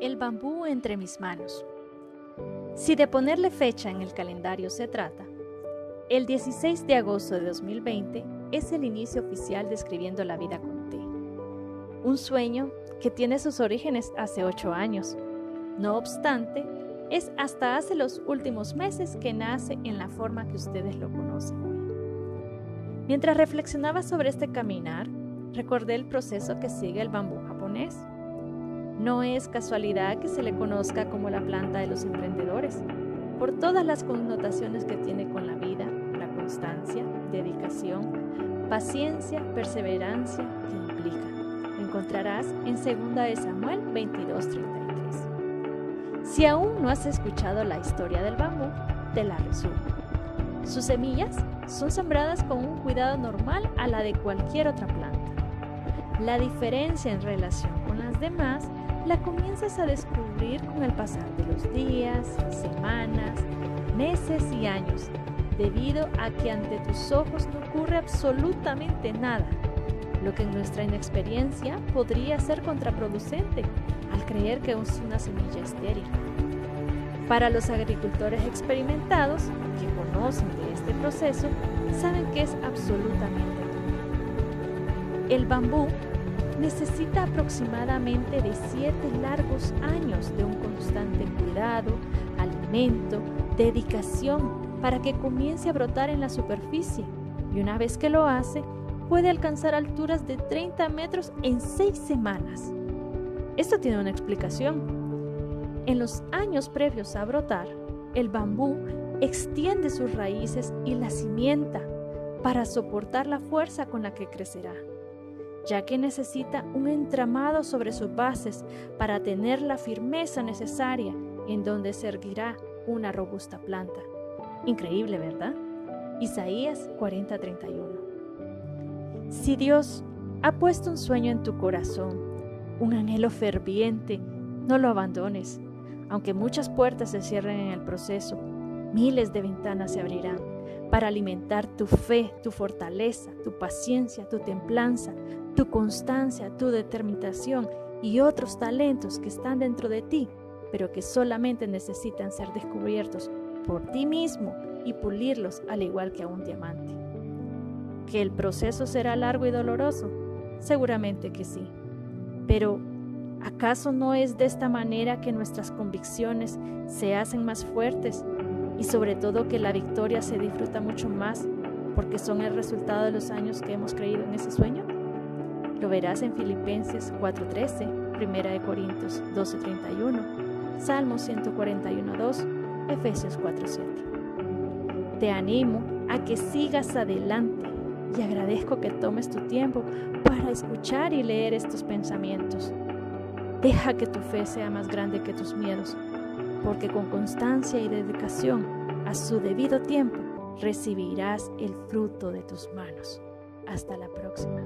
El bambú entre mis manos. Si de ponerle fecha en el calendario se trata, el 16 de agosto de 2020 es el inicio oficial de Escribiendo la Vida con T. Un sueño que tiene sus orígenes hace ocho años. No obstante, es hasta hace los últimos meses que nace en la forma que ustedes lo conocen hoy. Mientras reflexionaba sobre este caminar, recordé el proceso que sigue el bambú japonés. No es casualidad que se le conozca como la planta de los emprendedores, por todas las connotaciones que tiene con la vida, la constancia, dedicación, paciencia, perseverancia que implica. Encontrarás en 2 Samuel 22:33. Si aún no has escuchado la historia del bambú, te la resumo. Sus semillas son sembradas con un cuidado normal a la de cualquier otra planta. La diferencia en relación con las demás la comienzas a descubrir con el pasar de los días, semanas, meses y años, debido a que ante tus ojos no ocurre absolutamente nada, lo que en nuestra inexperiencia podría ser contraproducente al creer que es una semilla estéril. Para los agricultores experimentados que conocen de este proceso, saben que es absolutamente El bambú necesita aproximadamente de siete largos años de un constante cuidado, alimento, dedicación para que comience a brotar en la superficie y una vez que lo hace, puede alcanzar alturas de 30 metros en seis semanas. Esto tiene una explicación. En los años previos a brotar, el bambú extiende sus raíces y la cimienta para soportar la fuerza con la que crecerá ya que necesita un entramado sobre sus bases para tener la firmeza necesaria en donde se erguirá una robusta planta. Increíble, ¿verdad? Isaías 40:31. Si Dios ha puesto un sueño en tu corazón, un anhelo ferviente, no lo abandones. Aunque muchas puertas se cierren en el proceso, miles de ventanas se abrirán para alimentar tu fe, tu fortaleza, tu paciencia, tu templanza, tu constancia, tu determinación y otros talentos que están dentro de ti, pero que solamente necesitan ser descubiertos por ti mismo y pulirlos al igual que a un diamante. ¿Que el proceso será largo y doloroso? Seguramente que sí. Pero, ¿acaso no es de esta manera que nuestras convicciones se hacen más fuertes y sobre todo que la victoria se disfruta mucho más porque son el resultado de los años que hemos creído en ese sueño? Lo verás en Filipenses 4:13, 1 de Corintios 12:31, Salmos 141:2, Efesios 4:7. Te animo a que sigas adelante y agradezco que tomes tu tiempo para escuchar y leer estos pensamientos. Deja que tu fe sea más grande que tus miedos, porque con constancia y dedicación, a su debido tiempo, recibirás el fruto de tus manos. Hasta la próxima.